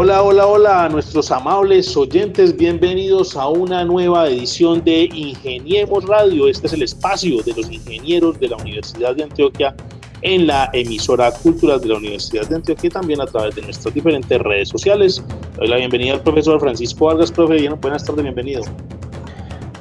Hola, hola, hola a nuestros amables oyentes, bienvenidos a una nueva edición de Ingeniemos Radio. Este es el espacio de los ingenieros de la Universidad de Antioquia en la emisora Cultural de la Universidad de Antioquia y también a través de nuestras diferentes redes sociales. Doy la bienvenida al profesor Francisco Vargas, profe. Buenas tardes, bienvenido.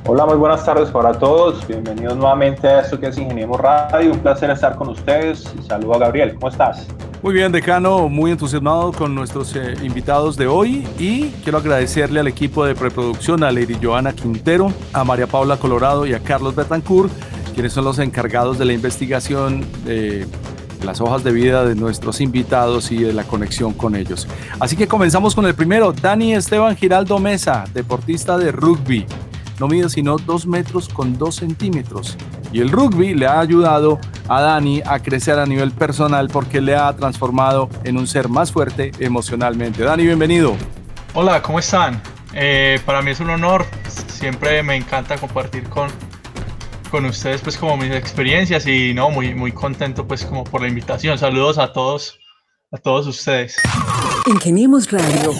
Hola, muy buenas tardes para todos. Bienvenidos nuevamente a esto que es Ingeniemos Radio. Un placer estar con ustedes. Saludo a Gabriel. ¿Cómo estás? Muy bien, decano, muy entusiasmado con nuestros eh, invitados de hoy y quiero agradecerle al equipo de preproducción, a Lady Joana Quintero, a María Paula Colorado y a Carlos Betancourt, quienes son los encargados de la investigación de las hojas de vida de nuestros invitados y de la conexión con ellos. Así que comenzamos con el primero, Dani Esteban Giraldo Mesa, deportista de rugby. No mide sino 2 metros con 2 centímetros y el rugby le ha ayudado a Dani a crecer a nivel personal porque le ha transformado en un ser más fuerte emocionalmente. Dani, bienvenido. Hola, ¿cómo están? Eh, para mí es un honor, siempre me encanta compartir con, con ustedes pues como mis experiencias y no, muy, muy contento pues como por la invitación. Saludos a todos, a todos ustedes. Ingeniemos Radio.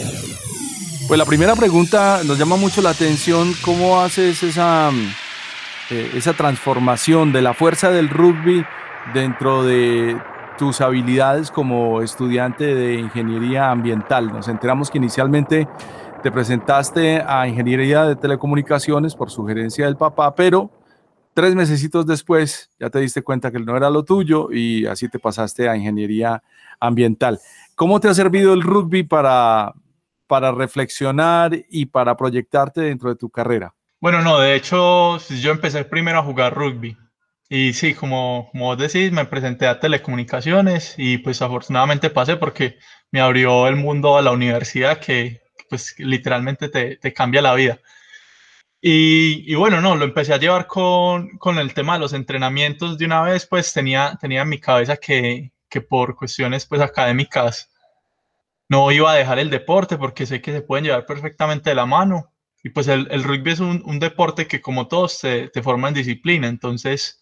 Pues la primera pregunta nos llama mucho la atención, ¿cómo haces esa eh, esa transformación de la fuerza del rugby dentro de tus habilidades como estudiante de ingeniería ambiental. Nos enteramos que inicialmente te presentaste a ingeniería de telecomunicaciones por sugerencia del papá, pero tres mesecitos después ya te diste cuenta que no era lo tuyo y así te pasaste a ingeniería ambiental. ¿Cómo te ha servido el rugby para, para reflexionar y para proyectarte dentro de tu carrera? Bueno, no, de hecho, yo empecé primero a jugar rugby. Y sí, como, como vos decís, me presenté a telecomunicaciones y pues afortunadamente pasé porque me abrió el mundo a la universidad que pues literalmente te, te cambia la vida. Y, y, bueno, no, lo empecé a llevar con, con, el tema de los entrenamientos de una vez, pues tenía, tenía en mi cabeza que, que por cuestiones pues académicas no iba a dejar el deporte porque sé que se pueden llevar perfectamente de la mano y pues el, el rugby es un, un, deporte que como todos te, te, forma en disciplina, entonces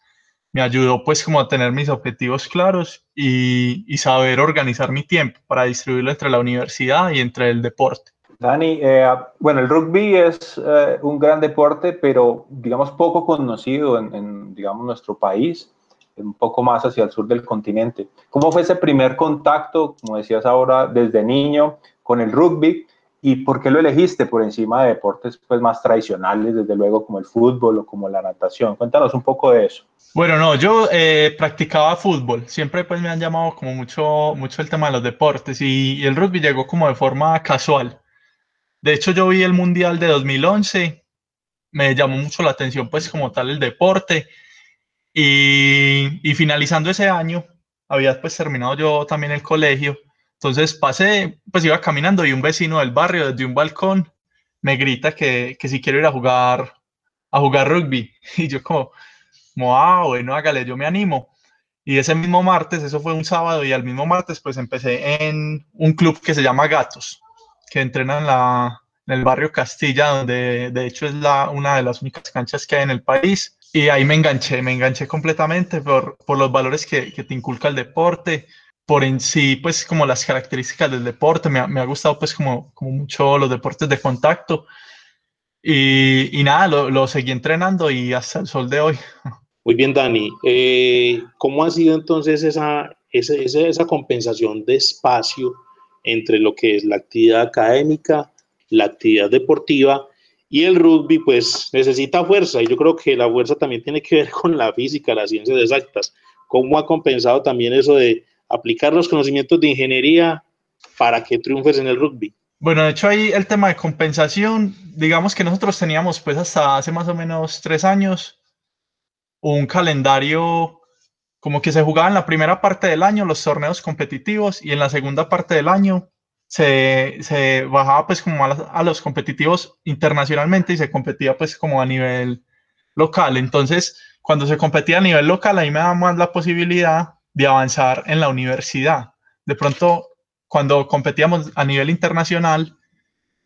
me ayudó pues como a tener mis objetivos claros y, y saber organizar mi tiempo para distribuirlo entre la universidad y entre el deporte. Dani, eh, bueno, el rugby es eh, un gran deporte, pero digamos poco conocido en, en, digamos, nuestro país, un poco más hacia el sur del continente. ¿Cómo fue ese primer contacto, como decías ahora, desde niño con el rugby? ¿Y por qué lo elegiste por encima de deportes pues, más tradicionales, desde luego como el fútbol o como la natación? Cuéntanos un poco de eso. Bueno, no, yo eh, practicaba fútbol. Siempre pues me han llamado como mucho, mucho el tema de los deportes y, el rugby llegó como de forma casual. De hecho, yo vi el Mundial de 2011, me llamó mucho la atención pues como tal el deporte y, y finalizando ese año, había pues terminado yo también el colegio entonces pasé, pues iba caminando y un vecino del barrio desde un balcón me grita que, que si quiero ir a jugar, a jugar rugby. Y yo como, como, ah, bueno, hágale, yo me animo. Y ese mismo martes, eso fue un sábado, y al mismo martes pues empecé en un club que se llama Gatos, que entrena en, la, en el barrio Castilla, donde de hecho es la, una de las únicas canchas que hay en el país. Y ahí me enganché, me enganché completamente por, por los valores que, que te inculca el deporte, por en sí, pues como las características del deporte, me ha, me ha gustado pues como, como mucho los deportes de contacto y, y nada, lo, lo, seguí entrenando y hasta el sol de hoy. Muy bien, Dani. Eh, ¿Cómo ha sido entonces esa, esa, esa compensación de espacio entre lo que es la actividad académica, la actividad deportiva y el rugby? Pues necesita fuerza y yo creo que la fuerza también tiene que ver con la física, las ciencias exactas. ¿Cómo ha compensado también eso de aplicar los conocimientos de ingeniería para que triunfes en el rugby. Bueno, de hecho ahí el tema de compensación, digamos que nosotros teníamos pues hasta hace más o menos tres años un calendario como que se jugaba en la primera parte del año los torneos competitivos y en la segunda parte del año se, se bajaba pues como a, a, los competitivos internacionalmente y se competía pues como a nivel local. Entonces, cuando se competía a nivel local, ahí me daba más la posibilidad de avanzar en la universidad. De pronto, cuando competíamos a nivel internacional,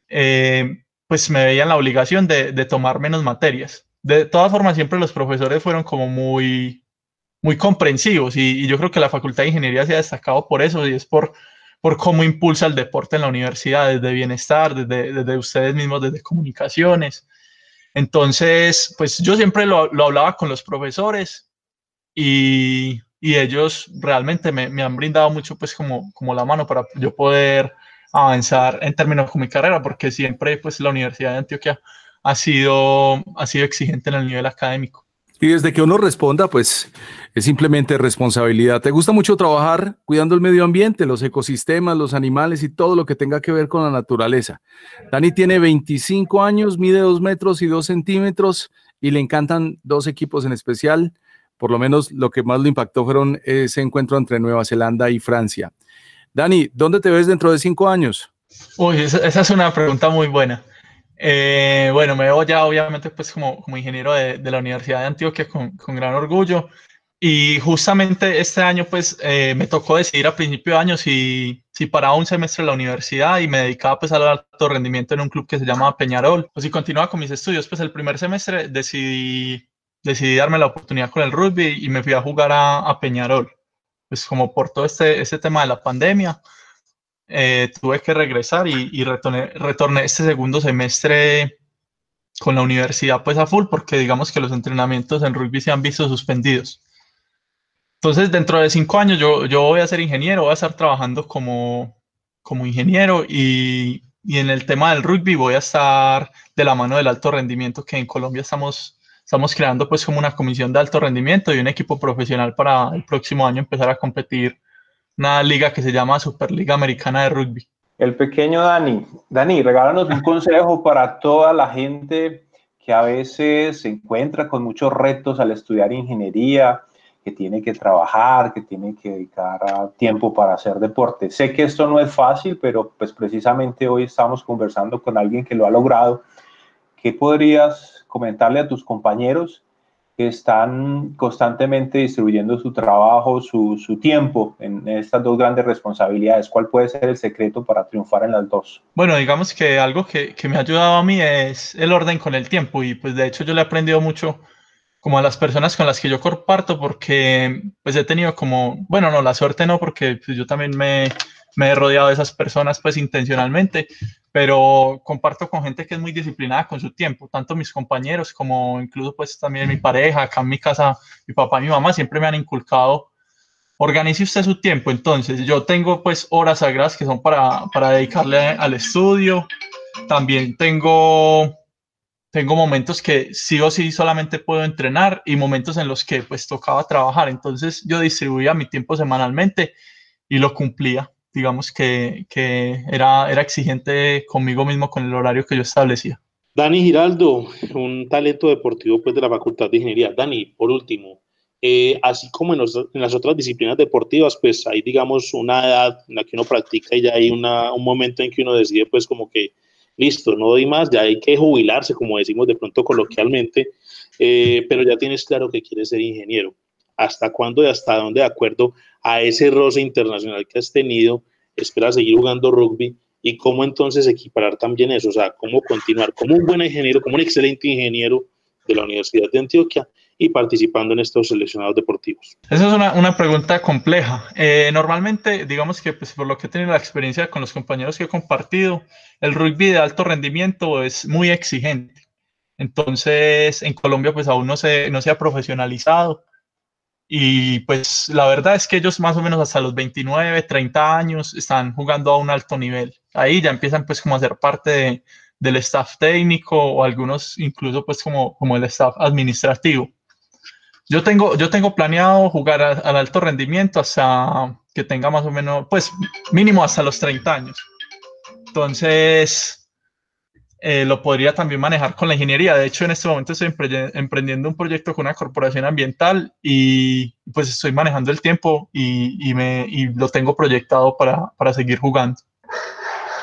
eh, pues me veían la obligación de, de, tomar menos materias. De todas formas, siempre los profesores fueron como muy, muy comprensivos y, y, yo creo que la Facultad de Ingeniería se ha destacado por eso y es por, por cómo impulsa el deporte en la universidad, desde bienestar, desde, desde ustedes mismos, desde comunicaciones. Entonces, pues yo siempre lo, lo hablaba con los profesores y, y ellos realmente me, han brindado mucho, pues como, como la mano para yo poder avanzar en términos con mi carrera, porque siempre pues la Universidad de Antioquia ha sido, ha sido exigente en el nivel académico. Y desde que uno responda, pues es simplemente responsabilidad. ¿Te gusta mucho trabajar cuidando el medio ambiente, los ecosistemas, los animales y todo lo que tenga que ver con la naturaleza? Dani tiene 25 años, mide 2 metros y 2 centímetros y le encantan dos equipos en especial. Por lo menos lo que más lo impactó fueron ese encuentro entre Nueva Zelanda y Francia. Dani, ¿dónde te ves dentro de cinco años? Uy, esa, es una pregunta muy buena. Eh, bueno, me veo ya obviamente pues como, como ingeniero de, de, la Universidad de Antioquia con, con, gran orgullo y justamente este año pues eh, me tocó decidir a principio de año si, si paraba un semestre en la universidad y me dedicaba pues al alto rendimiento en un club que se llama Peñarol. Pues si continuaba con mis estudios pues el primer semestre decidí, decidí darme la oportunidad con el rugby y me fui a jugar a, a Peñarol. Pues como por todo este, este tema de la pandemia eh, tuve que regresar y, y retorné, retorné, este segundo semestre con la universidad pues a full porque digamos que los entrenamientos en rugby se han visto suspendidos. Entonces dentro de cinco años yo, yo voy a ser ingeniero, voy a estar trabajando como, como ingeniero y, y en el tema del rugby voy a estar de la mano del alto rendimiento que en Colombia estamos, estamos creando pues como una comisión de alto rendimiento y un equipo profesional para el próximo año empezar a competir una liga que se llama Superliga Americana de Rugby. El pequeño Dani. Dani, regálanos un consejo para toda la gente que a veces se encuentra con muchos retos al estudiar ingeniería, que tiene que trabajar, que tiene que dedicar tiempo para hacer deporte. Sé que esto no es fácil, pero pues precisamente hoy estamos conversando con alguien que lo ha logrado. ¿Qué podrías comentarle a tus compañeros que están constantemente distribuyendo su trabajo, su, su, tiempo en estas dos grandes responsabilidades. ¿Cuál puede ser el secreto para triunfar en las dos? Bueno, digamos que algo que, que, me ha ayudado a mí es el orden con el tiempo y pues de hecho yo le he aprendido mucho como a las personas con las que yo comparto porque pues he tenido como, bueno, no, la suerte no, porque pues, yo también me, me he rodeado de esas personas pues intencionalmente, pero comparto con gente que es muy disciplinada con su tiempo, tanto mis compañeros como incluso pues también mi pareja, acá en mi casa, mi papá y mi mamá siempre me han inculcado, organice usted su tiempo, entonces yo tengo pues horas sagradas que son para, para dedicarle al estudio, también tengo, tengo momentos que sí o sí solamente puedo entrenar y momentos en los que pues tocaba trabajar, entonces yo distribuía mi tiempo semanalmente y lo cumplía digamos que, que, era, era exigente conmigo mismo con el horario que yo establecía. Dani Giraldo, un talento deportivo pues, de la Facultad de Ingeniería. Dani, por último, eh, así como en, las otras disciplinas deportivas, pues hay, digamos, una edad en la que uno practica y ya hay una, un momento en que uno decide, pues, como que, listo, no doy más, ya hay que jubilarse, como decimos de pronto coloquialmente, eh, pero ya tienes claro que quieres ser ingeniero. ¿Hasta cuándo y hasta dónde, de acuerdo a ese roce internacional que has tenido, esperas seguir jugando rugby y cómo entonces equiparar también eso, o sea, cómo continuar como un buen ingeniero, como un excelente ingeniero de la Universidad de Antioquia y participando en estos seleccionados deportivos? Esa es una, una pregunta compleja. Eh, normalmente, digamos que pues, por lo que he tenido la experiencia con los compañeros que he compartido, el rugby de alto rendimiento es muy exigente. Entonces, en Colombia pues aún no se, no se ha profesionalizado y pues la verdad es que ellos más o menos hasta los 29, 30 años están jugando a un alto nivel. Ahí ya empiezan pues como a ser parte de, del staff técnico o algunos incluso pues como, como el staff administrativo. Yo tengo, yo tengo planeado jugar al alto rendimiento hasta que tenga más o menos, pues mínimo hasta los 30 años. Entonces, eh, lo podría también manejar con la ingeniería. De hecho, en este momento estoy emprendiendo un proyecto con una corporación ambiental y pues estoy manejando el tiempo y, y me, y lo tengo proyectado para, para, seguir jugando.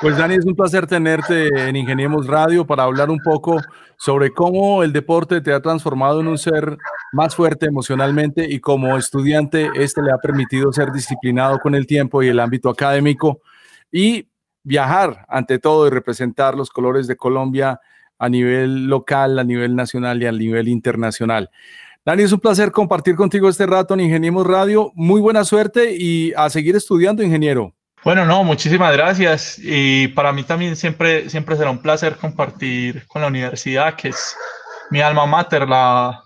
Pues Dani, es un placer tenerte en Ingeniemos Radio para hablar un poco sobre cómo el deporte te ha transformado en un ser más fuerte emocionalmente y como estudiante este le ha permitido ser disciplinado con el tiempo y el ámbito académico y viajar ante todo y representar los colores de Colombia a nivel local, a nivel nacional y a nivel internacional. Dani, es un placer compartir contigo este rato en Ingeniemos Radio. Muy buena suerte y a seguir estudiando, ingeniero. Bueno, no, muchísimas gracias. Y para mí también siempre, siempre será un placer compartir con la universidad, que es mi alma mater, la,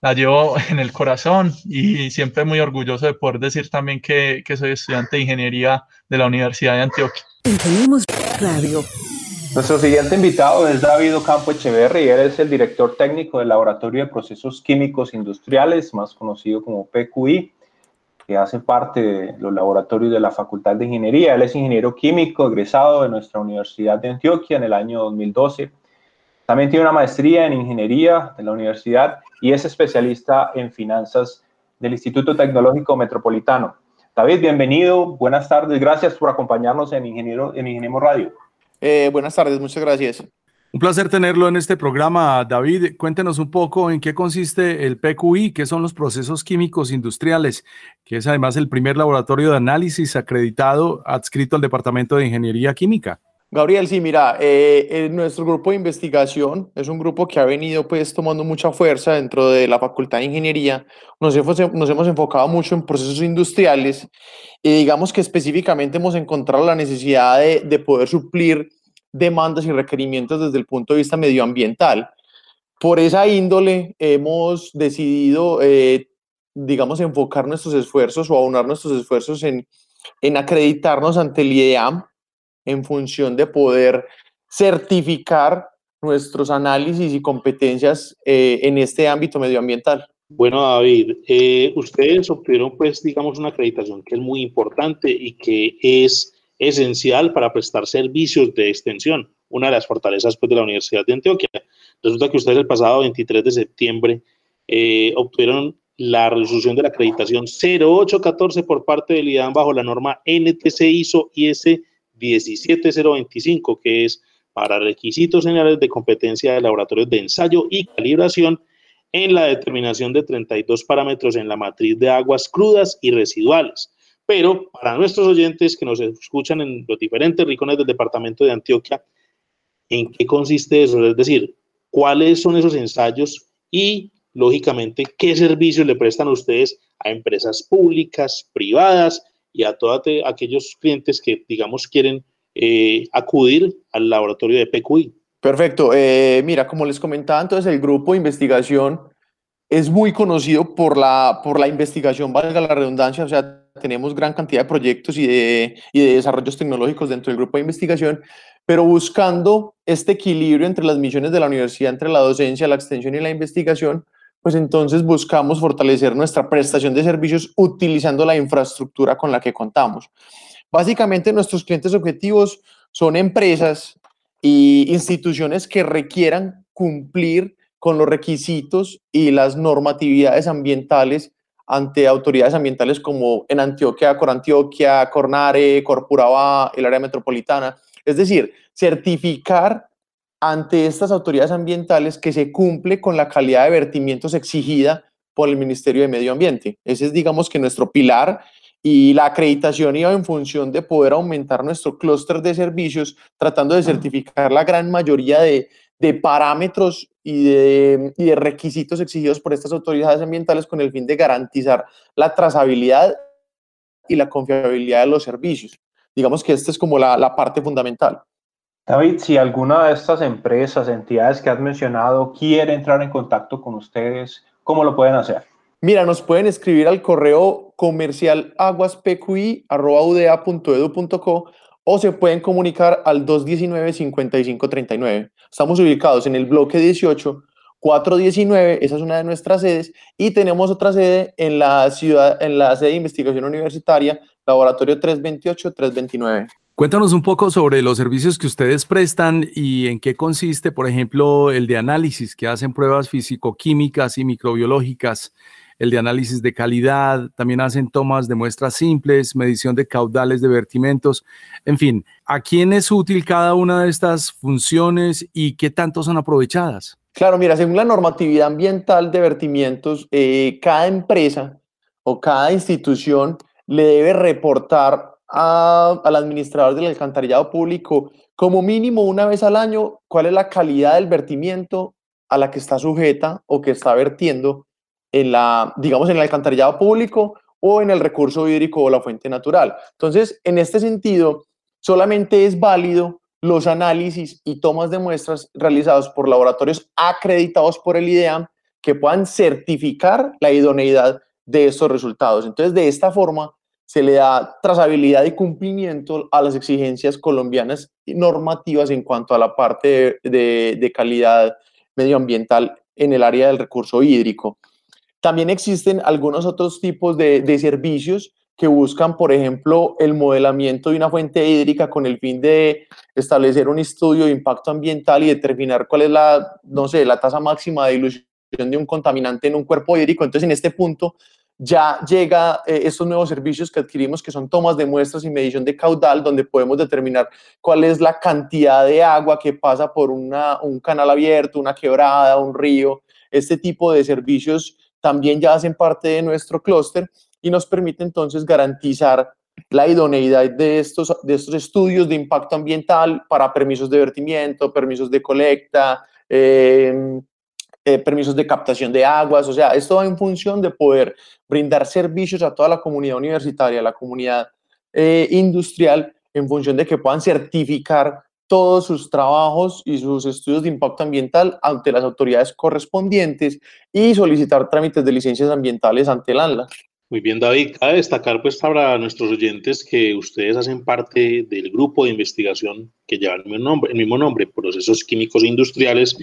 la llevo en el corazón y siempre muy orgulloso de poder decir también que, que soy estudiante de ingeniería de la Universidad de Antioquia. Ingeniemos Radio. Nuestro siguiente invitado es David Ocampo Echeverri, él es el director técnico del Laboratorio de Procesos Químicos Industriales, más conocido como PQI, que hace parte de los laboratorios de la Facultad de Ingeniería. Él es ingeniero químico egresado de nuestra Universidad de Antioquia en el año 2012. También tiene una maestría en ingeniería de la universidad y es especialista en finanzas del Instituto Tecnológico Metropolitano. David, bienvenido, buenas tardes, gracias por acompañarnos en Ingeniero en Ingeniero Radio. Eh, buenas tardes, muchas gracias. Un placer tenerlo en este programa, David. Cuéntenos un poco en qué consiste el PQI, qué son los procesos químicos industriales, que es además el primer laboratorio de análisis acreditado adscrito al Departamento de Ingeniería Química. Gabriel, sí, mira, eh, nuestro grupo de investigación es un grupo que ha venido pues tomando mucha fuerza dentro de la Facultad de Ingeniería. Nos hemos, enfocado mucho en procesos industriales y digamos que específicamente hemos encontrado la necesidad de, de poder suplir demandas y requerimientos desde el punto de vista medioambiental. Por esa índole hemos decidido, eh, digamos, enfocar nuestros esfuerzos o aunar nuestros esfuerzos en, en acreditarnos ante el IDEAM en función de poder certificar nuestros análisis y competencias eh, en este ámbito medioambiental. Bueno, David, eh, ustedes obtuvieron, pues, digamos, una acreditación que es muy importante y que es esencial para prestar servicios de extensión, una de las fortalezas pues, de la Universidad de Antioquia. Resulta que ustedes el pasado 23 de septiembre eh, obtuvieron la resolución de la acreditación 0814 por parte del IDAN bajo la norma NTC ISO IS 17025, que es para requisitos generales de competencia de laboratorios de ensayo y calibración en la determinación de 32 parámetros en la matriz de aguas crudas y residuales. Pero para nuestros oyentes que nos escuchan en los diferentes rincones del departamento de Antioquia, ¿en qué consiste eso? Es decir, ¿cuáles son esos ensayos y, lógicamente, qué servicios le prestan ustedes a empresas públicas, privadas y a todos aquellos clientes que, digamos, quieren eh, acudir al laboratorio de PQI. Perfecto. Eh, mira, como les comentaba, entonces el grupo de investigación es muy conocido por la, por la investigación, valga la redundancia, o sea, tenemos gran cantidad de proyectos y de, y de desarrollos tecnológicos dentro del grupo de investigación, pero buscando este equilibrio entre las misiones de la universidad, entre la docencia, la extensión y la investigación, pues entonces buscamos fortalecer nuestra prestación de servicios utilizando la infraestructura con la que contamos. Básicamente nuestros clientes objetivos son empresas y instituciones que requieran cumplir con los requisitos y las normatividades ambientales ante autoridades ambientales como en Antioquia, Corantioquia, Cornare, Corpuraba, el área metropolitana. Es decir, certificar ante estas autoridades ambientales que se cumple con la calidad de vertimientos exigida por el Ministerio de Medio Ambiente. Ese es, digamos, que nuestro pilar y la acreditación iba en función de poder aumentar nuestro clúster de servicios, tratando de certificar la gran mayoría de, de parámetros y de, y de, requisitos exigidos por estas autoridades ambientales con el fin de garantizar la trazabilidad y la confiabilidad de los servicios. Digamos que esta es como la, la parte fundamental. David, si alguna de estas empresas, entidades que has mencionado quiere entrar en contacto con ustedes, ¿cómo lo pueden hacer? Mira, nos pueden escribir al correo comercial aguaspqi.udea.edu.co o se pueden comunicar al 219-5539. Estamos ubicados en el bloque 18, 419, esa es una de nuestras sedes, y tenemos otra sede en la ciudad, en la sede de investigación universitaria, laboratorio 328-329. Cuéntanos un poco sobre los servicios que ustedes prestan y en qué consiste, por ejemplo, el de análisis, que hacen pruebas físico-químicas y microbiológicas, el de análisis de calidad, también hacen tomas de muestras simples, medición de caudales de vertimentos, en fin, ¿a quién es útil cada una de estas funciones y qué tanto son aprovechadas? Claro, mira, según la normatividad ambiental de vertimientos, eh, cada empresa o cada institución le debe reportar al administrador del alcantarillado público como mínimo una vez al año cuál es la calidad del vertimiento a la que está sujeta o que está vertiendo en la, digamos, en el alcantarillado público o en el recurso hídrico o la fuente natural. Entonces, en este sentido, solamente es válido los análisis y tomas de muestras realizados por laboratorios acreditados por el IDEAM que puedan certificar la idoneidad de estos resultados. Entonces, de esta forma, se le da trazabilidad y cumplimiento a las exigencias colombianas normativas en cuanto a la parte de, calidad medioambiental en el área del recurso hídrico. También existen algunos otros tipos de, de, servicios que buscan, por ejemplo, el modelamiento de una fuente hídrica con el fin de establecer un estudio de impacto ambiental y determinar cuál es la, no sé, la tasa máxima de dilución de un contaminante en un cuerpo hídrico. Entonces, en este punto, ya llega eh, estos nuevos servicios que adquirimos, que son tomas de muestras y medición de caudal, donde podemos determinar cuál es la cantidad de agua que pasa por una, un canal abierto, una quebrada, un río. Este tipo de servicios también ya hacen parte de nuestro clúster y nos permite entonces garantizar la idoneidad de estos, de estos estudios de impacto ambiental para permisos de vertimiento, permisos de colecta, eh, eh, permisos de captación de aguas, o sea, esto va en función de poder brindar servicios a toda la comunidad universitaria, a la comunidad eh, industrial, en función de que puedan certificar todos sus trabajos y sus estudios de impacto ambiental ante las autoridades correspondientes y solicitar trámites de licencias ambientales ante el ANLA. Muy bien, David. Cabe destacar pues para nuestros oyentes que ustedes hacen parte del grupo de investigación que lleva el mismo nombre, el mismo nombre Procesos Químicos Industriales,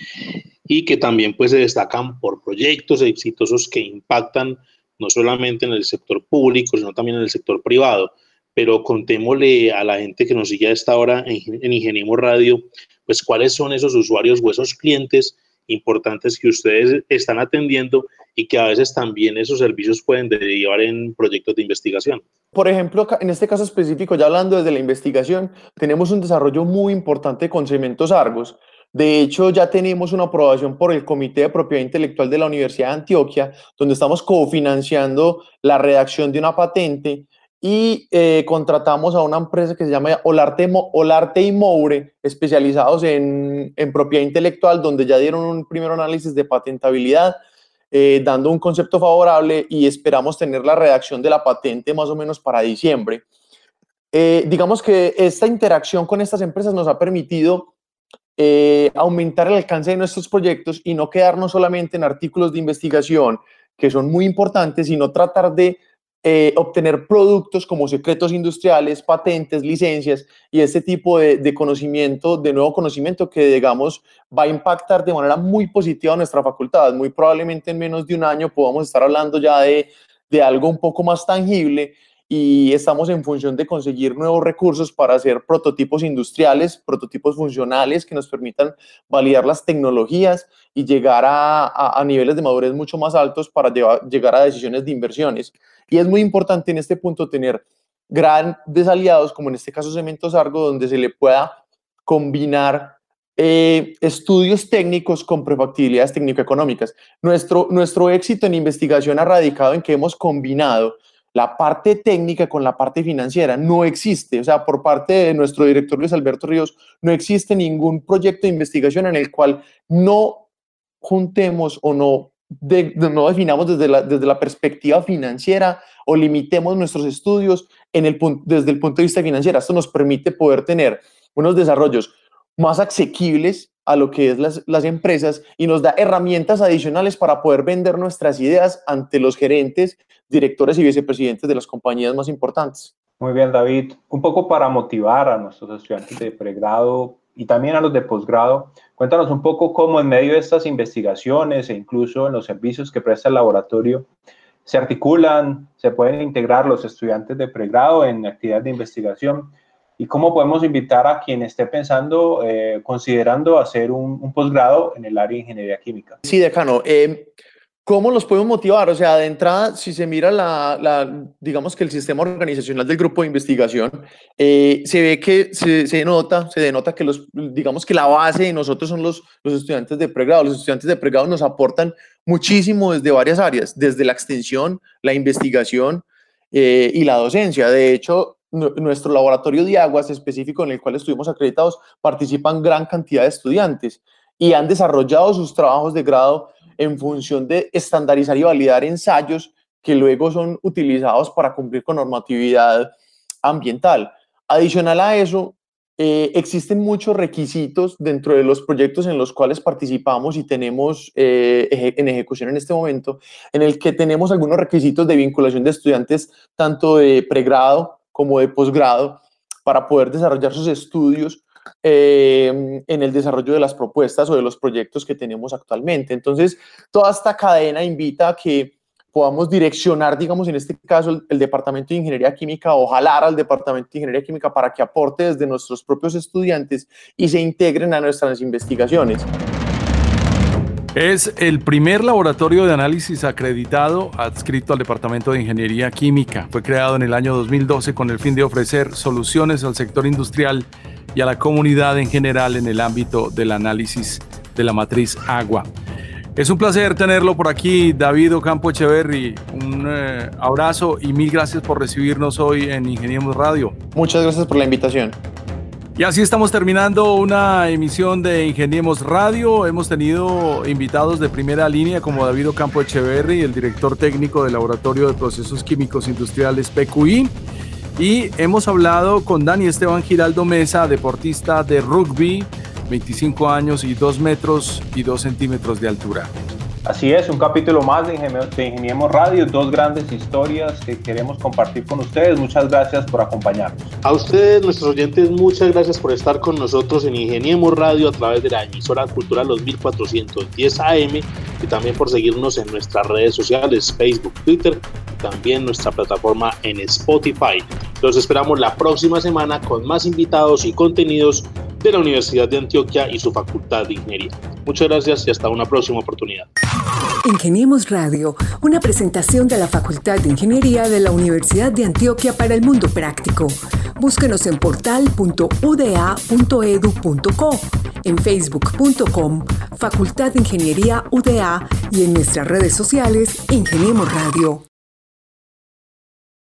y que también pues se destacan por proyectos exitosos que impactan no solamente en el sector público, sino también en el sector privado. Pero contémosle a la gente que nos sigue a esta hora en, en Ingeniemos Radio, pues cuáles son esos usuarios o esos clientes importantes que ustedes están atendiendo y que a veces también esos servicios pueden derivar en proyectos de investigación. Por ejemplo, en este caso específico, ya hablando desde la investigación, tenemos un desarrollo muy importante con cementos Argos. De hecho, ya tenemos una aprobación por el Comité de Propiedad Intelectual de la Universidad de Antioquia, donde estamos cofinanciando la redacción de una patente y eh, contratamos a una empresa que se llama Olarte, Olarte y Moure, especializados en, propiedad intelectual, donde ya dieron un primer análisis de patentabilidad eh, dando un concepto favorable y esperamos tener la redacción de la patente más o menos para diciembre. Eh, digamos que esta interacción con estas empresas nos ha permitido eh, aumentar el alcance de nuestros proyectos y no quedarnos solamente en artículos de investigación, que son muy importantes, sino tratar de eh, obtener productos como secretos industriales, patentes, licencias y este tipo de, conocimiento, de nuevo conocimiento que, digamos, va a impactar de manera muy positiva nuestra facultad. Muy probablemente en menos de un año podamos estar hablando ya de, de algo un poco más tangible y estamos en función de conseguir nuevos recursos para hacer prototipos industriales, prototipos funcionales que nos permitan validar las tecnologías y llegar a, a, niveles de madurez mucho más altos para llegar a decisiones de inversiones. Y es muy importante en este punto tener grandes aliados, como en este caso Cementos Argo, donde se le pueda combinar eh, estudios técnicos con prefactibilidades técnico-económicas. Nuestro, nuestro éxito en investigación ha radicado en que hemos combinado la parte técnica con la parte financiera. No existe, o sea, por parte de nuestro director Luis Alberto Ríos, no existe ningún proyecto de investigación en el cual no juntemos o no, no definamos desde la, desde la perspectiva financiera o limitemos nuestros estudios en el, desde el punto de vista financiero. Esto nos permite poder tener unos desarrollos más asequibles a lo que es las, las, empresas y nos da herramientas adicionales para poder vender nuestras ideas ante los gerentes, directores y vicepresidentes de las compañías más importantes. Muy bien, David. Un poco para motivar a nuestros estudiantes de pregrado y también a los de posgrado, cuéntanos un poco cómo en medio de estas investigaciones e incluso en los servicios que presta el laboratorio, se articulan, se pueden integrar los estudiantes de pregrado en actividades de investigación y cómo podemos invitar a quien esté pensando, eh, considerando hacer un, posgrado en el área de ingeniería química. Sí, decano. Eh, ¿Cómo los podemos motivar? O sea, de entrada, si se mira la, digamos que el sistema organizacional del grupo de investigación, eh, se ve que se, se, nota, se denota que los, digamos que la base de nosotros son los, los estudiantes de pregrado. Los estudiantes de pregrado nos aportan muchísimo desde varias áreas, desde la extensión, la investigación eh, y la docencia. De hecho, nuestro laboratorio de aguas específico en el cual estuvimos acreditados participan gran cantidad de estudiantes y han desarrollado sus trabajos de grado en función de estandarizar y validar ensayos que luego son utilizados para cumplir con normatividad ambiental. Adicional a eso, eh, existen muchos requisitos dentro de los proyectos en los cuales participamos y tenemos eh, en ejecución en este momento, en el que tenemos algunos requisitos de vinculación de estudiantes tanto de pregrado como de posgrado para poder desarrollar sus estudios eh, en el desarrollo de las propuestas o de los proyectos que tenemos actualmente. Entonces, toda esta cadena invita a que podamos direccionar, digamos, en este caso, el, Departamento de Ingeniería Química o jalar al Departamento de Ingeniería Química para que aporte desde nuestros propios estudiantes y se integren a nuestras investigaciones. Es el primer laboratorio de análisis acreditado adscrito al Departamento de Ingeniería Química. Fue creado en el año 2012 con el fin de ofrecer soluciones al sector industrial y a la comunidad en general en el ámbito del análisis de la matriz agua. Es un placer tenerlo por aquí, David Ocampo Echeverry. Un eh, abrazo y mil gracias por recibirnos hoy en Ingeniemos Radio. Muchas gracias por la invitación. Y así estamos terminando una emisión de Ingeniemos Radio. Hemos tenido invitados de primera línea como David Ocampo Echeverry, el director técnico del Laboratorio de Procesos Químicos Industriales PQI. Y hemos hablado con Dani Esteban Giraldo Mesa, deportista de rugby, 25 años y 2 metros y 2 centímetros de altura. Así es, un capítulo más de, Ingeniemos Radio, dos grandes historias que queremos compartir con ustedes. Muchas gracias por acompañarnos. A ustedes, nuestros oyentes, muchas gracias por estar con nosotros en Ingeniemos Radio a través de la emisora cultural 2410 AM y también por seguirnos en nuestras redes sociales, Facebook, Twitter y también nuestra plataforma en Spotify. Los esperamos la próxima semana con más invitados y contenidos de la Universidad de Antioquia y su Facultad de Ingeniería. Muchas gracias y hasta una próxima oportunidad. Ingeniemos Radio, una presentación de la Facultad de Ingeniería de la Universidad de Antioquia para el mundo práctico. Búsquenos en portal.uda.edu.co, en facebook.com, Facultad de Ingeniería UDA y en nuestras redes sociales Ingeniemos Radio.